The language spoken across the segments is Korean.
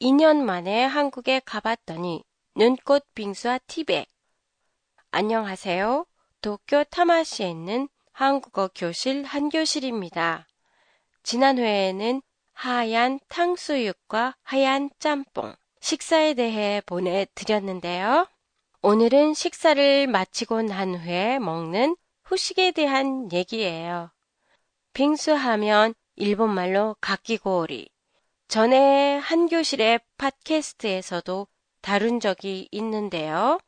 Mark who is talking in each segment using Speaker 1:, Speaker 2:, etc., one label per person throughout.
Speaker 1: 2년 만에 한국에 가봤더니 눈꽃 빙수와 티백. 안녕하세요. 도쿄 타마시에 있는 한국어 교실 한 교실입니다. 지난 회에는 하얀 탕수육과 하얀 짬뽕 식사에 대해 보내드렸는데요. 오늘은 식사를 마치고 난 후에 먹는 후식에 대한 얘기예요. 빙수 하면 일본말로 가끼고오리. 전에 한 교실의 팟캐스트에서도 다룬 적이 있는데요.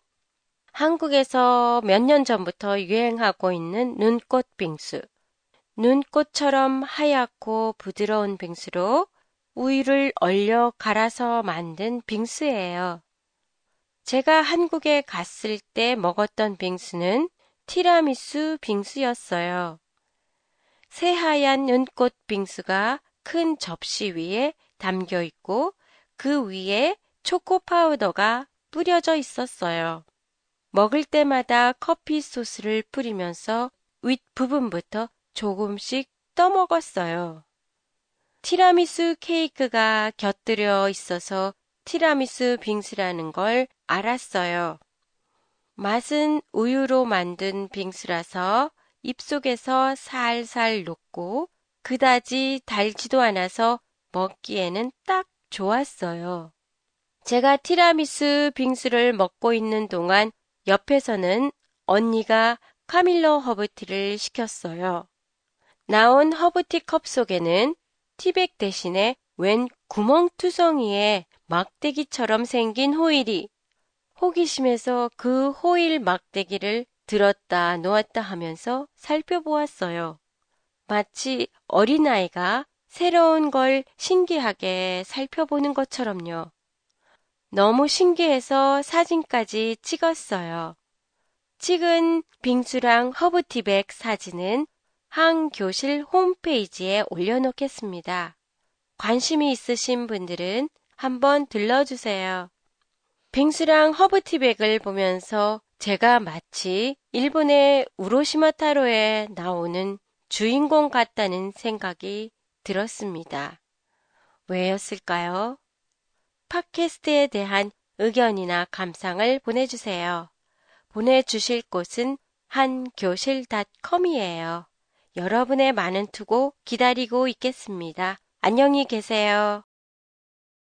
Speaker 1: 한국에서 몇 년 전부터 유행하고 있는 눈꽃 빙수. 눈꽃처럼 하얗고 부드러운 빙수로 우유를 얼려 갈아서 만든 빙수예요. 제가 한국에 갔을 때 먹었던 빙수는 티라미수 빙수였어요. 새하얀 눈꽃 빙수가 큰 접시 위에 담겨 있고 그 위에 초코 파우더가 뿌려져 있었어요. 먹을 때마다 커피 소스를 뿌리면서 윗부분부터 조금씩 떠먹었어요. 티라미수 케이크가 곁들여 있어서 티라미수 빙수라는 걸 알았어요. 맛은 우유로 만든 빙수라서 입속에서 살살 녹고 그다지 달지도 않아서 먹기에는 딱 좋았어요. 제가 티라미수 빙수를 먹고 있는 동안 옆에서는 언니가 카밀로 허브티를 시켰어요. 나온 허브티 컵 속에는 티백 대신에 웬 구멍투성이에 막대기처럼 생긴 호일이 호기심에서 그 호일 막대기를 들었다 놓았다 하면서 살펴보았어요. 마치 어린아이가 새로운 걸 신기하게 살펴보는 것처럼요. 너무 신기해서 사진까지 찍었어요. 찍은 빙수랑 허브티백 사진은 한 교실 홈페이지에 올려놓겠습니다. 관심이 있으신 분들은 한번 들러주세요. 빙수랑 허브티백을 보면서 제가 마치 일본의 우로시마 타로에 나오는 주인공 같다는 생각이 들었습니다. 왜였을까요? 팟캐스트에 대한 의견이나 감상을 보내주세요. 보내주실 곳은 한교실닷컴이에요. 여러분의 많은 투고 기다리고 있겠습니다. 안녕히 계세요.